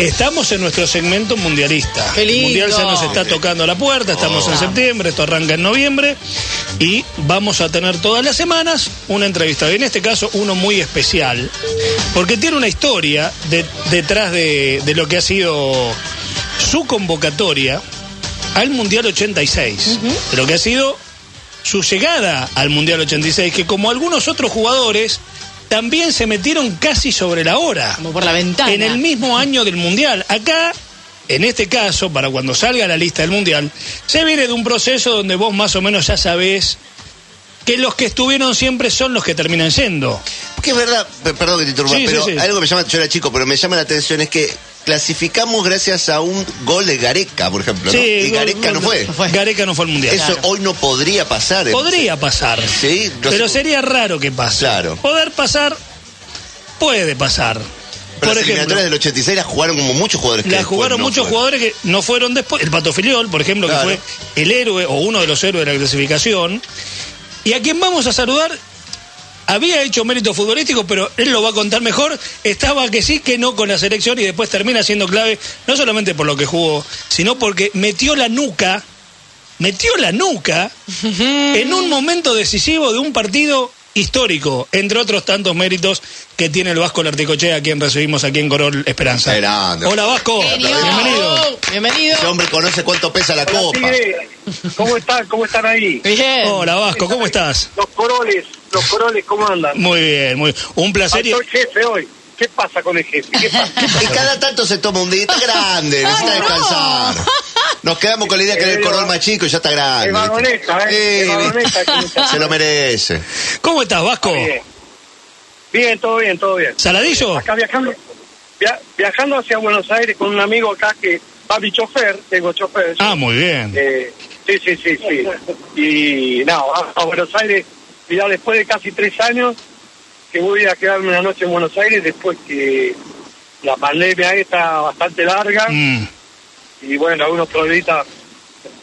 Estamos en nuestro segmento mundialista. Qué lindo. El mundial ya nos está tocando la puerta, estamos en septiembre, esto arranca en noviembre y vamos a tener todas las semanas una entrevista. Y en este caso uno muy especial, porque tiene una historia de- detrás de, de lo que ha sido su convocatoria al Mundial 86, de lo que ha sido su llegada al Mundial 86, que como algunos otros jugadores también se metieron casi sobre la hora Como por la ventana. en el mismo año del Mundial. Acá, en este caso, para cuando salga la lista del Mundial, se viene de un proceso donde vos más o menos ya sabés que los que estuvieron siempre son los que terminan yendo. Porque es verdad, pe- perdón que te interrumpa, Sí, sí, pero sí. algo que me llama, yo era chico, pero me llama la atención es que clasificamos gracias a un gol de Gareca, por ejemplo, ¿no? y Gareca no fue. fue. Gareca no fue al Mundial. Eso hoy no podría pasar. en- Podría pasar. Sí, no pero sé. sería raro que pase. Claro. Poder pasar, puede pasar. Pero por las ejemplo, eliminatorias del 86 las jugaron como muchos jugadores que jugaron no muchos fueron. jugadores que no fueron después. El Pato Filiol, por ejemplo, Claro. que fue el héroe o uno de los héroes de la clasificación. Y a quien vamos a saludar, había hecho mérito futbolístico, pero él lo va a contar mejor. Estaba que sí, que no con la selección y después termina siendo clave, no solamente por lo que jugó, sino porque metió la nuca, metió la nuca en un momento decisivo de un partido histórico, entre otros tantos méritos que tiene el Vasco Larticochea, a quien recibimos aquí en Corol Esperanza. Grande. Hola Vasco, Genio. bienvenido. Bienvenido. Ese hombre conoce cuánto pesa la copa. Tigre, ¿cómo están? ¿Cómo están ahí? Bien. Hola Vasco, ¿cómo estás? Los coroles, los coroles, ¿cómo andan? Muy bien, muy un placer. y- Faltó el jefe hoy. ¿Qué pasa con el jefe? ¿Qué pasa? Y cada tanto se toma un día, está grande, necesita descansar. Nos quedamos con la idea que era el corol más chico y ya está grande. Es varoneta, ¿eh? Sí, Es que se lo merece. ¿Cómo estás, Vasco? Bien. Bien, todo bien, todo bien. ¿Saladillo? Acá viajando, via- viajando hacia Buenos Aires con un amigo acá que va mi chofer, tengo chofer. Ah, muy bien. Eh, sí, sí, sí, sí. Y nada, vamos a Buenos Aires, ya después de casi tres años, que voy a quedarme una noche en Buenos Aires después que la pandemia está bastante larga Mm, y bueno, algunos problemitas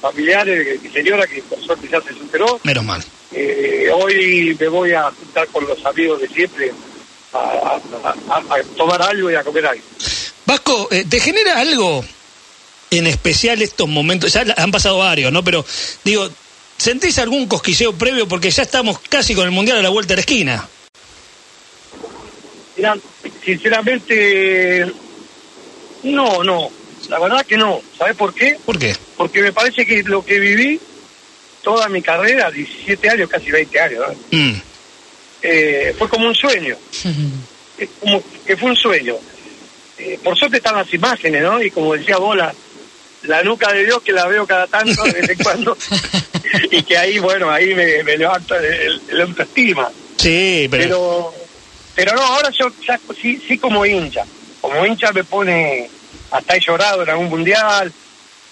familiares, mi señora que por suerte ya se superó. menos mal. Eh, hoy me voy a juntar con los amigos de siempre a, a- a- a tomar algo y a comer algo. Vasco, eh, ¿te genera algo en especial estos momentos? Ya han pasado varios, ¿no? Pero digo, ¿sentís algún cosquilleo previo? Porque ya estamos casi con el Mundial a la vuelta de la esquina. Mira, sinceramente, no, no. La verdad que no. ¿Sabes por qué? ¿Por qué? Porque me parece que lo que viví toda mi carrera, 17 años, casi 20 años, ¿no? Mm, Eh, fue como un sueño. Como que fue un sueño. Eh, por suerte están las imágenes, ¿no? Y como decía vos, la, nuca de Dios que la veo cada tanto, de vez en cuando, y que ahí, bueno, ahí me, me levanta el, el autoestima. sí, pero... Pero, pero no, ahora yo ya sí, sí como hincha. Como hincha me pone, hasta he llorado en algún mundial,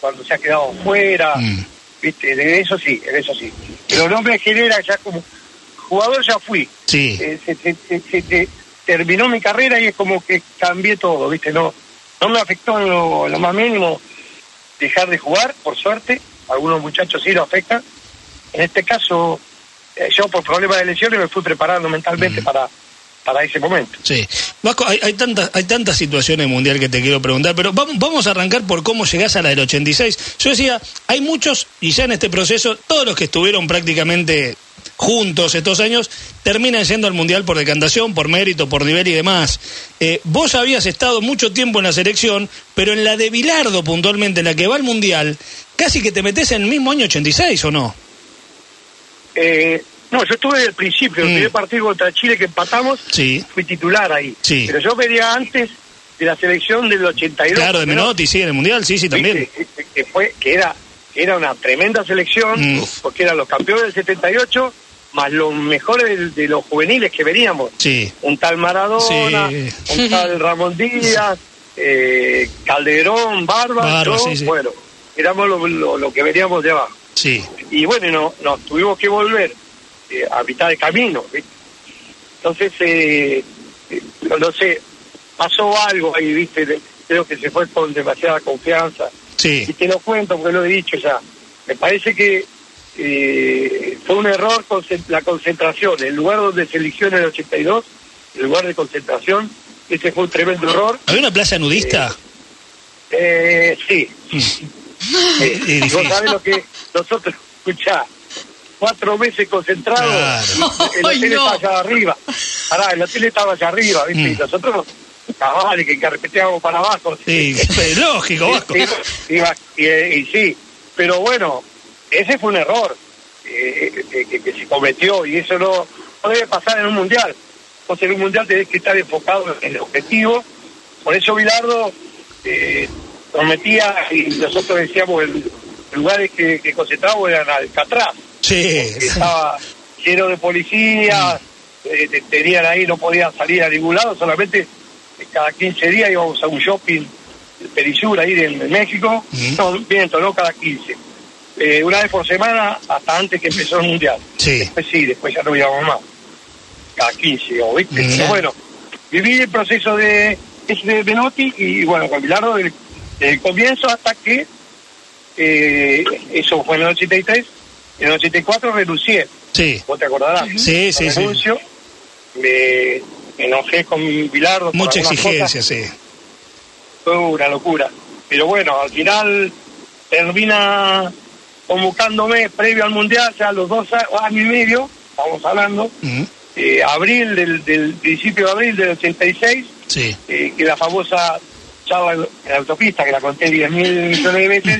cuando se ha quedado fuera, Mm. viste, de eso sí, en eso sí. Pero no me genera ya como jugador ya fui. Sí. Eh, se, se- se- se- se- terminó mi carrera y es como que cambié todo, viste, no, no me afectó en lo, en lo más mínimo dejar de jugar, por suerte, algunos muchachos sí lo afectan. En este caso, eh, yo por problemas de lesiones me fui preparando mentalmente para, para ese momento. Sí. Vasco, hay, hay, tantas, hay tantas situaciones mundial que te quiero preguntar, pero vamos, vamos a arrancar por cómo llegás a la del 86. Yo decía, hay muchos, y ya en este proceso, todos los que estuvieron prácticamente juntos estos años, terminan yendo al mundial por decantación, por mérito, por nivel y demás. Eh, vos habías estado mucho tiempo en la selección, pero en la de Bilardo puntualmente, en la que va al mundial, casi que te metes en el mismo año 86, ¿o no? Eh, no, yo estuve desde el principio, el Mm. primer partido contra Chile que empatamos, Sí. fui titular ahí. Sí. Pero yo venía antes de la selección del 82. Claro, de ¿no? Menotti, sí, en el mundial, sí, sí, también. Viste, que, que fue que era que era una tremenda selección Mm. porque eran los campeones del 78 más los mejores de, los juveniles que veníamos Sí. un tal Maradona Sí. un tal Ramón Díaz eh, Calderón Barba, Barba, yo, sí, bueno éramos lo, lo- lo que veníamos de abajo Sí. y bueno no, nos tuvimos que volver eh, a mitad de camino ¿viste? entonces eh, eh, no sé pasó algo ahí viste De- creo que se fue con demasiada confianza Sí. y te lo cuento porque lo he dicho ya. Me parece que eh, fue un error concent- la concentración. El lugar donde se eligió en el 82, el lugar de concentración, ese fue un tremendo error. ¿Había una playa nudista? Eh, sí. Eh, Y vos difícil. sabés lo que nosotros, escuchá, cuatro meses concentrados, Claro. el hotel no. estaba allá arriba. Pará, el hotel estaba allá arriba, ¿viste? Mm. Y nosotros, cabales, que carreteábamos para abajo. Sí, lógico, Vasco. Y, y- y- y sí, pero bueno, ese fue un error eh, eh, que, que se cometió y eso no, no debe pasar en un mundial. Entonces en un mundial tenés que estar enfocado en el objetivo. Por eso Bilardo eh, nos metía y nosotros decíamos el, lugares que, que concentrábamos eran Alcatraz, Sí. que estaba lleno de policías, eh, te- tenían ahí, no podían salir a ningún lado, solamente eh, cada 15 días íbamos a un shopping, Perisur ahí de, de México, Mm. no, miento, no cada 15. Eh, una vez por semana hasta antes que empezó el mundial. Sí. Después sí, después ya no íbamos más. Cada 15, o ¿viste? Mm. Pero bueno, viví el proceso de, de Benotti y bueno, con Bilardo desde, el comienzo hasta que eh, eso fue en el 83, en el 84 renuncié, Sí. vos te acordarás. Sí, sí, sí. Renuncio, me, enojé con Bilardo. Mucha exigencia, cosas, sí. fue una locura. Pero bueno, al final termina convocándome previo al Mundial, ya a los dos a- años y medio, estamos hablando, eh, abril del, del principio de abril del 86, Sí. eh, que la famosa charla en la autopista, que la conté 10 mil millones de veces,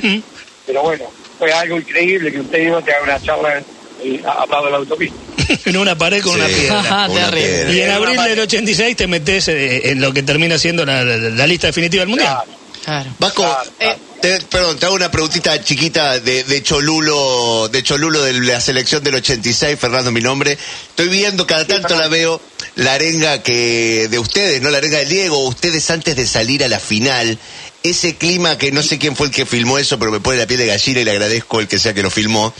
pero bueno, fue algo increíble que usted digo te haga una charla eh, al lado de la autopista. en una pared con una piedra. Ajá, Una piedra. Y en abril del 86 te metes eh, en lo que termina siendo la, la- la lista definitiva del Mundial. Claro, Claro. Vasco, Claro, claro. Te- perdón, te hago una preguntita chiquita de, de Cholulo, de Cholulo de la selección del 86, Fernando mi nombre. Estoy viendo, cada tanto la veo, la arenga que de ustedes, ¿no? La arenga del Diego, ustedes antes de salir a la final, ese clima que no sé quién fue el que filmó eso, pero me pone la piel de gallina y le agradezco el que sea que lo filmó.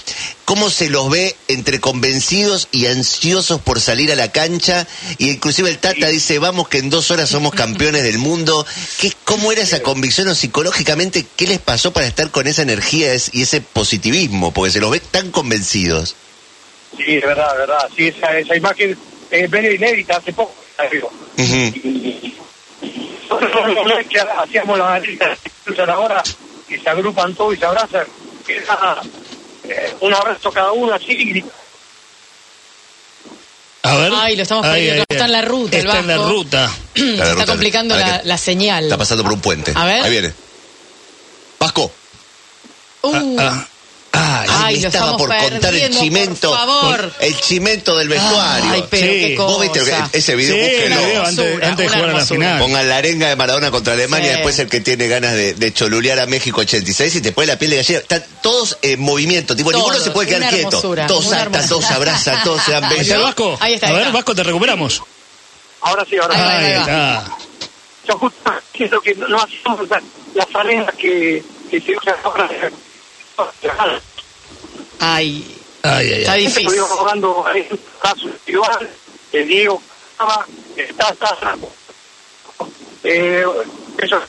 ¿Cómo se los ve entre convencidos y ansiosos por salir a la cancha? Y inclusive el Tata dice, vamos que en dos horas somos campeones del mundo. ¿Qué, ¿Cómo era esa convicción o psicológicamente qué les pasó para estar con esa energía y ese positivismo? Porque se los ve tan convencidos. Sí, es verdad, es verdad. Sí, esa, esa imagen es medio inédita hace poco. Y- Nosotros hacíamos las listas ahora y se agrupan todos y se abrazan. Era eh, un abrazo cada uno así. A ver. Ay, lo estamos perdiendo. Está en la ruta, el Está en la ruta. Está ruta. complicando la señal. Está pasando por un puente. A ver. Ahí viene. Vasco. Uh, Ah, ah, Ay, me estaba por contar el chimento. por favor. El chimento del vestuario. Ay, pero Sí. qué Vos cosa. viste lo que- ese sí, video, búsquenlo. el video antes, antes de jugar a la final. Pongan la arenga de Maradona contra Alemania, Sí. después el que tiene ganas de, de cholulear a México 86 y te pone la piel de gallina. Están todos en movimiento, tipo, ninguno Todos, se puede quedar quieto. Todos saltan, todos se abrazan, todos se dan Ahí está el besos. Vasco. Ahí está, a ver, está. Vasco, te recuperamos. Ahora sí, ahora Ahí sí. va, ahí va. está. Yo justo siento que no hacemos la- las arenas que, que se usan ahora. Ay, Ay, ay, está ay. difícil. Estuvimos jugando en caso individual, el Diego estaba, está, está, eh, eso,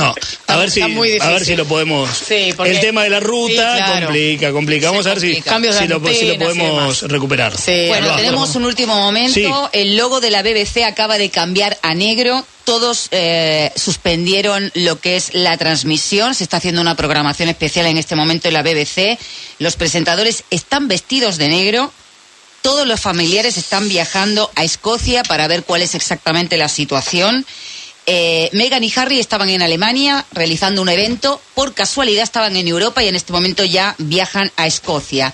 No, a ver si, está muy a ver si lo podemos. Sí, porque- el tema de la ruta Sí, claro. complica, complica. Vamos a ver si. Cambios si, lo, si podemos recuperar. Sí, Bueno, tenemos un último momento. Sí. El logo de la BBC acaba de cambiar a negro. Todos eh, suspendieron lo que es la transmisión. Se está haciendo una programación especial en este momento en la BBC. Los presentadores están vestidos de negro. Todos los familiares están viajando a Escocia para ver cuál es exactamente la situación. Eh, Meghan y Harry estaban en Alemania realizando un evento. Por casualidad estaban en Europa y en este momento ya viajan a Escocia.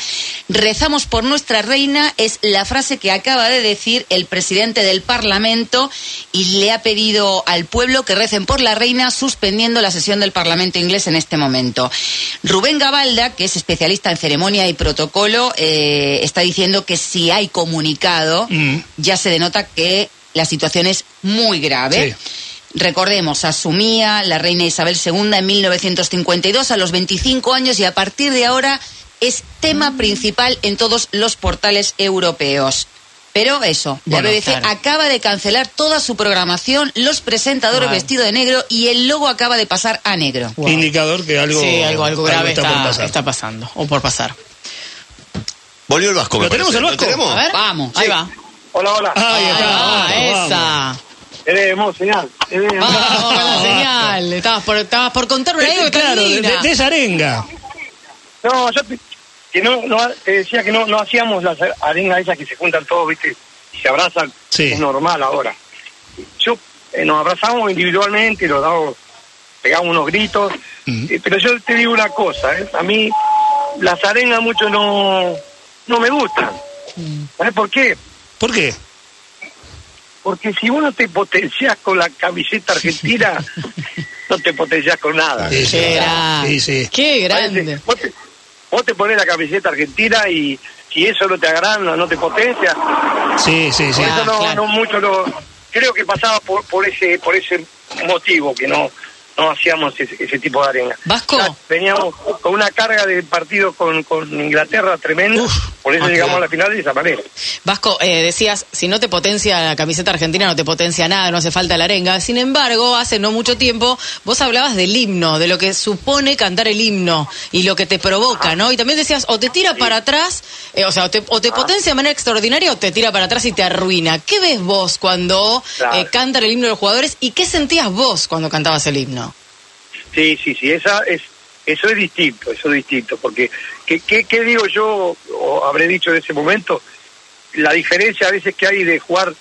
Rezamos por nuestra reina es la frase que acaba de decir el presidente del Parlamento y le ha pedido al pueblo que recen por la reina suspendiendo la sesión del Parlamento inglés en este momento. Rubén Gabalda, que es especialista en ceremonia y protocolo, eh, está diciendo que si hay comunicado Mm. ya se denota que la situación es muy grave. Sí. Recordemos, asumía la reina Isabel II en 1952 a los 25 años y a partir de ahora es tema principal en todos los portales europeos. Pero eso, Bueno, la BBC claro. acaba de cancelar toda su programación, los presentadores Wow. vestidos de negro y el logo acaba de pasar a negro. Wow. Indicador que algo, sí, algo, algo grave está, está, por pasar. está pasando o por pasar. Volvió el Vasco, me ¿Lo tenemos parece. el Vasco? tenemos? A ver, Vamos. Ahí va. hola, hola. Ahí está, Ah, vamos, vamos. Esa. Tenemos señal. tenemos. Vamos con la señal. Estabas por, estabas por contar una anécdota claro, de, de- esa arenga. No, yo te, que no, no, te decía que no, no hacíamos las arengas esas que se juntan todos, ¿viste? Y se abrazan. Sí. Es normal ahora. Yo eh, nos abrazamos individualmente, nos damos, pegamos unos gritos. Mm. eh, pero yo te digo una cosa, ¿eh? A mí las arengas mucho no, no me gustan. ¿Sabes por qué? ¿Por qué? Porque si vos no te potenciás con la camiseta argentina, no te potenciás con nada. Sí, sí. Qué grande. Sí, sí. Qué Parece- grande. Vos te, vos te pones la camiseta argentina y si eso no te agranda, no te potencia, Sí, sí, sí. por eso no, claro. no mucho lo, creo que pasaba por, por ese por ese motivo que no no hacíamos ese, ese tipo de arena. Vasco. Veníamos con una carga de partido con, con Inglaterra tremenda, Uf, por eso ah, llegamos claro. a la final de esa manera. Vasco, eh, decías, si no te potencia la camiseta argentina, no te potencia nada, no hace falta la arenga. Sin embargo, hace no mucho tiempo, vos hablabas del himno, de lo que supone cantar el himno y lo que te provoca, ¿no? Y también decías, o te tira para atrás, eh, o sea, o te, o te potencia de manera extraordinaria o te tira para atrás y te arruina. ¿Qué ves vos cuando Claro. eh, cantan el himno de los jugadores y qué sentías vos cuando cantabas el himno? Sí, sí, sí, esa es, eso es distinto, eso es distinto, porque ¿qué, qué, qué digo yo, o habré dicho en ese momento? La diferencia a veces que hay de jugar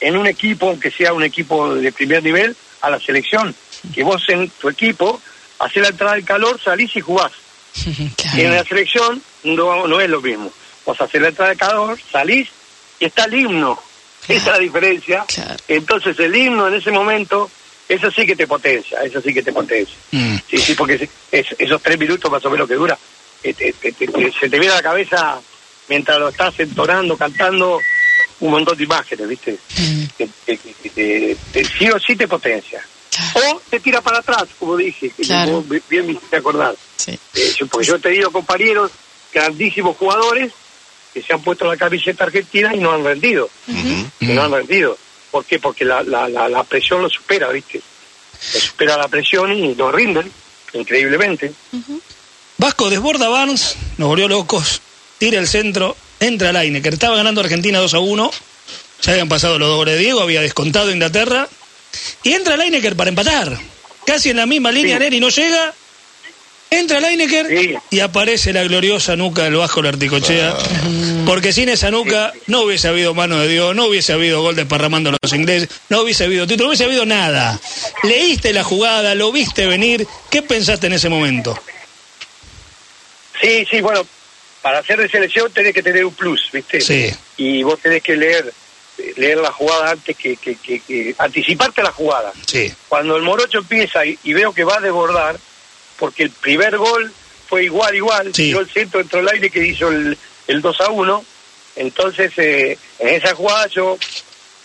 en un equipo, aunque sea un equipo de primer nivel, a la selección, que vos en tu equipo haces la entrada del calor, salís y jugás. Claro. Y en la selección no, no es lo mismo. Vos haces la entrada de calor, salís y está el himno. Claro. Esa es la diferencia. Claro. Entonces el himno en ese momento, eso sí que te potencia, eso sí que te potencia. Mm. Sí, sí, porque es- es- esos tres minutos más o menos que dura, eh, te- te- te- te- se te viene a la cabeza mientras lo estás entonando, cantando, un montón de imágenes, ¿viste? Mm. Que, sí o sí te potencia. O te tira para atrás, como dije, que Claro. bi- bien me hiciste acordar. Sí. Eh, yo- porque yo he tenido compañeros, grandísimos jugadores, que se han puesto la camiseta argentina y no han rendido. Que no han rendido. ¿Por qué? Porque la, la, la, la presión lo supera, ¿viste? Lo supera la presión y no rinden, increíblemente. Vasco desborda Barnes, nos volvió locos, tira el centro, entra Lineker. Estaba ganando Argentina 2 a 1. Ya habían pasado los dos goles de Diego, había descontado Inglaterra. Y entra Lineker para empatar. Casi en la misma línea, Sí. Neri no llega. Entra Lineker Sí. y aparece la gloriosa nuca del Vasco Larticochea. Porque sin esa nuca no hubiese habido mano de Dios, no hubiese habido gol desparramando a los ingleses, no hubiese habido título, no hubiese habido nada. Leíste la jugada, lo viste venir. ¿Qué pensaste en ese momento? Sí, sí, bueno, para ser de selección tenés que tener un plus, ¿viste? Sí. Y vos tenés que leer leer la jugada antes que, que, que, que anticiparte la jugada. Sí. Cuando el morocho empieza y, y veo que va a desbordar, porque el primer gol fue igual, igual, Sí. tiró el centro, entró el aire que hizo el, el 2 a 1, entonces eh, en esa jugada yo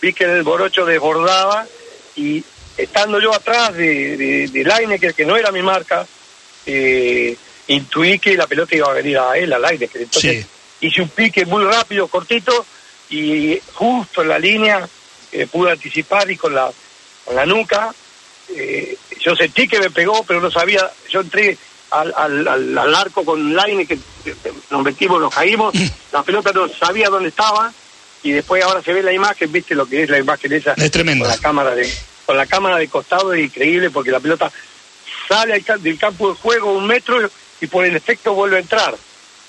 vi que el morocho desbordaba y estando yo atrás de, de, de Lineker, que no era mi marca, eh, intuí que la pelota iba a venir a él, a Lineker. Entonces hice un pique muy rápido, cortito, y justo en la línea eh, pude anticipar y con la, con la nuca, eh, yo sentí que me pegó, pero no sabía, yo entré al, al, al, al arco con Line, que nos metimos, nos caímos, la pelota no sabía dónde estaba, y después ahora se ve la imagen, viste lo que es la imagen esa, Es tremenda. con la cámara de, con la cámara de costado es increíble porque la pelota sale del campo de juego un metro y por el efecto vuelve a entrar.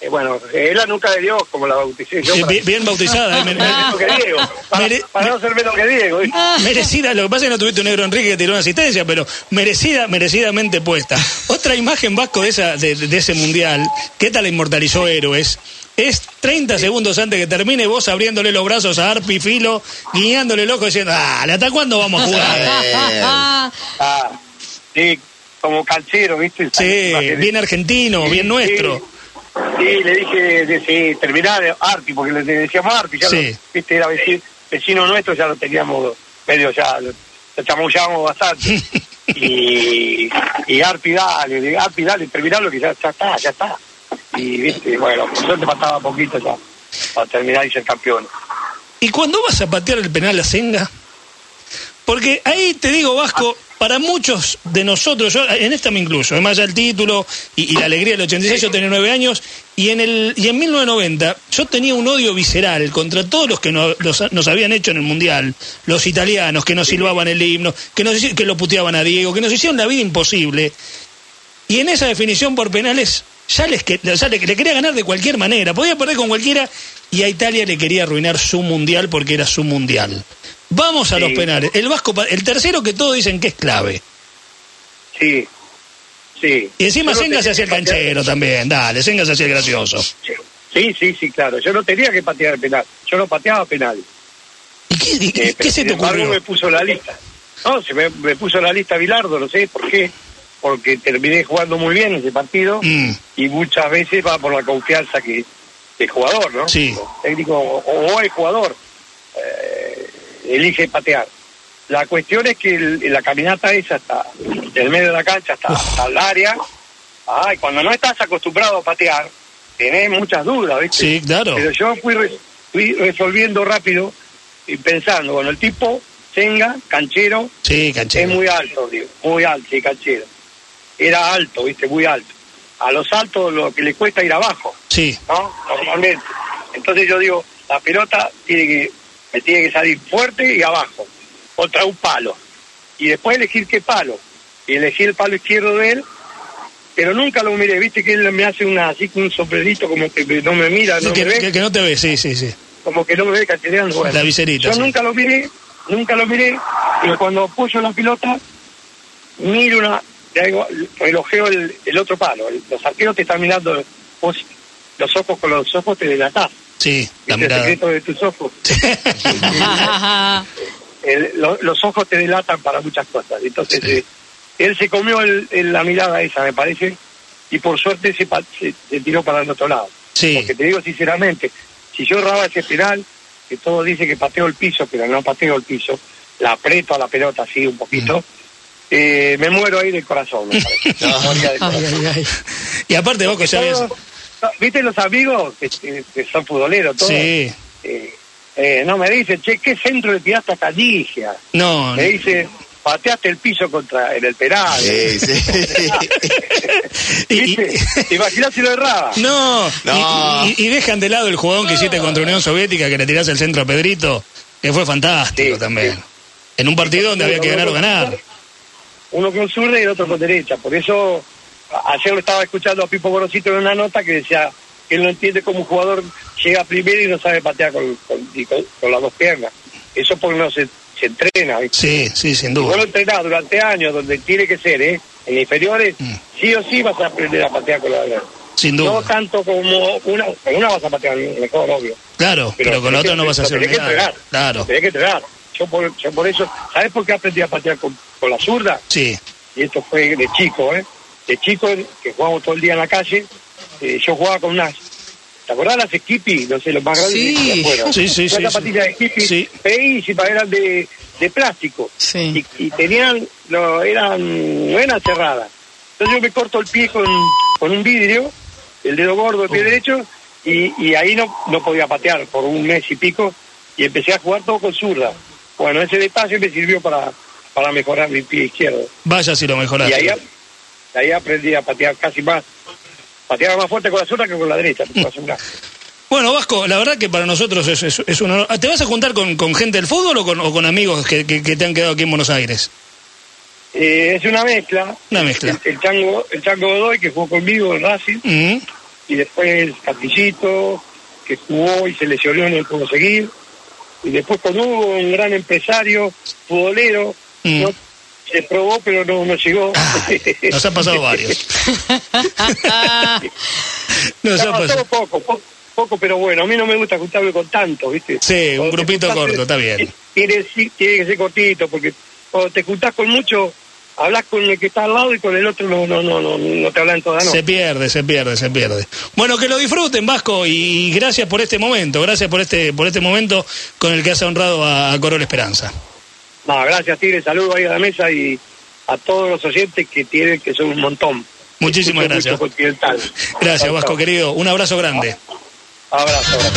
Eh, bueno, es la nuca de Dios, como la bauticé yo. Para- bien, bautizada, eh, que Diego, para, Mere- para no ser menos que Diego. ¿viste? merecida, lo que pasa es que no tuviste un negro Enrique que tiró una asistencia, pero merecida, merecidamente puesta. Otra imagen vasco de esa, de, de ese mundial, que tal la inmortalizó héroes, es 30 segundos antes que termine vos abriéndole los brazos a Arpi Filo, guiñándole el ojo diciendo, dale, ¿hasta cuándo vamos a jugar? Ah, sí, como canchero, ¿viste? Sí, bien argentino, Sí, bien nuestro. Sí, Sí, le dije, de, sí, terminar Arpi, porque le decíamos Arpi, ya Sí. lo- viste, era vecino, vecino nuestro, ya lo teníamos medio, ya lo, lo chamullábamos bastante. y, y Arpi, dale, Arpi, dale, terminarlo, que ya, ya está, ya está. Y, viste, bueno, por suerte faltaba poquito ya para terminar y ser campeón. ¿Y cuando vas a patear el penal a Senga? Porque ahí te digo, Vasco, para muchos de nosotros, yo en esta me incluyo, además ya el título y, la alegría del 86, yo tenía nueve años, y en, el, y en 1990 yo tenía un odio visceral contra todos los que no- los- nos habían hecho en el Mundial, los italianos que nos silbaban el himno, que, nos, que lo puteaban a Diego, que nos hicieron la vida imposible. Y en esa definición por penales, ya, les que, ya le, le quería ganar de cualquier manera. Podía perder con cualquiera y a Italia le quería arruinar su mundial porque era su mundial. Vamos a Sí. los penales. El Vasco, el tercero que todos dicen que es clave. Sí, sí. Y encima no Senga se hacía el canchero también. Dale, Senga se hacía el gracioso. Sí, sí, sí, claro. Yo no tenía que patear el penal. Yo no pateaba penal. ¿Y qué, y- Eh, qué pero se te ocurrió? me puso la lista. No, se me, me puso la lista Bilardo, no sé por qué. Porque terminé jugando muy bien ese partido Mm, y muchas veces va por la confianza que del jugador, ¿no? Sí. El técnico o, o el jugador eh, elige patear. La cuestión es que el- la caminata esa hasta del medio de la cancha hasta, hasta el área, ay, cuando no estás acostumbrado a patear, tenés muchas dudas, ¿viste? sí, claro. Pero yo fui, re- fui resolviendo rápido y pensando, bueno, el tipo, Senga, canchero, Sí, es canchero. muy alto, digo, muy alto, sí, canchero. Era alto, viste, muy alto. A los altos lo que le cuesta ir abajo, Sí, ¿no? Normalmente. Entonces yo digo, la pelota tiene que, me tiene que salir fuerte y abajo, contra un palo. Y después elegir qué palo. Y elegí el palo izquierdo de él, pero nunca lo miré, viste que él me hace una así con un sombrerito como que no me mira, Sí, no que, me ve que- que no te ve, sí, sí, sí. como que no me ve canchereando. Bueno, La viserita, Yo sí. nunca lo miré, nunca lo miré, pero cuando apoyo la pelota, miro una, relojeo el, el otro palo. Los arqueros te están mirando, vos los ojos con los ojos te delatás. Sí, la ¿Viste el secreto de tus ojos? El- lo- los ojos te delatan para muchas cosas. Entonces, Sí. eh, él se comió el- el- la mirada esa, me parece, y por suerte se, se- se tiró para el otro lado. Sí, Porque te digo sinceramente, si yo erraba ese penal, que todos dicen que pateo el piso, pero no pateo el piso, la aprieto a la pelota así un poquito, eh, me muero ahí del corazón. me parece. Me moría del corazón. y aparte, ya ves. Todos- ¿Viste los amigos que, son futboleros? Todos, Sí, eh, eh, no, me dicen, che, ¿qué centro le tiraste a Caligia? no. Me dice, pateaste el piso contra en el penal. Sí, sí. y- y- ¿Viste? ¿Te imaginas si lo erraba? No, No. Y, y- y dejan de lado el jugadón que hiciste contra Unión Soviética, que le tirás el centro a Pedrito, que fue fantástico Sí, también. sí. En un partido donde había que ganar o ganar. Uno con zurda y el otro con derecha. Por eso, ayer lo estaba escuchando a Pipo Gorosito en una nota que decía que él no entiende cómo un jugador llega primero y no sabe patear con, con- con- con las dos piernas. Eso porque no se, se entrena. ¿viste? Sí, sí, sin Si vos lo duda. entrenás durante años, donde tiene que ser, ¿eh? En inferiores, Mm. sí o sí vas a aprender a patear con la. Sin No duda. tanto como una, con una vas a patear mejor, obvio. Claro, pero, con la otra que- no vas a hacer tenés que nada. entrenar. Claro, Tenés que entrenar. Yo por, yo por eso, ¿sabes por qué aprendí a patear con, con la zurda? sí. Y esto fue de chico, ¿eh? De chico, que jugábamos todo el día en la calle, eh, yo jugaba con unas... ¿Te acordás las Skippy? No sé, los más grandes Sí. que afuera. Sí, sí, sí, zapatillas de Skippy Sí. feísimas, eran de, de plástico. Sí. Y, y tenían, no, eran, no eran cerradas. Entonces yo me corto el pie con, con un vidrio, el dedo gordo del pie derecho, y, y ahí no, no podía patear por un mes y pico, y empecé a jugar todo con zurda. Bueno, ese detalle me sirvió para, para mejorar mi pie izquierdo. Vaya si lo Y mejoraste. Ahí, ahí aprendí a patear casi más, pateaba más fuerte con la zurda que con la derecha. Bueno, Vasco, la verdad que para nosotros es, es- es un honor. ¿Te vas a juntar con, con gente del fútbol o con, o con amigos que, que- que te han quedado aquí en Buenos Aires? Eh, es una mezcla. Una mezcla. El, el chango, el chango Godoy que jugó conmigo en Racing, y después Castillito, que jugó y se lesionó y no pudo seguir. Y después con Hugo, un gran empresario, futbolero, no, se probó pero no, no llegó. Nos han pasado varios. Nos ha No, pasado. todo poco, poco, poco, pero bueno, a mí no me gusta juntarme con tanto, ¿viste? Sí, un Cuando grupito juntás, corto, está bien. Tiene, tiene que ser cortito, porque cuando te juntás con mucho, hablas con el que está al lado y con el otro no, no, no, no, no te hablan toda la Se pierde, se pierde, se pierde. Bueno, que lo disfruten, Vasco, y gracias por este momento, gracias por este, por este momento con el que has honrado a, a Corol Esperanza. No, gracias, Tigre, saludos ahí a la mesa y a todos los oyentes que tienen, que son un montón. Muchísimas gracias. Gracias, Vasco, querido. Un abrazo grande. Abrazo, abrazo.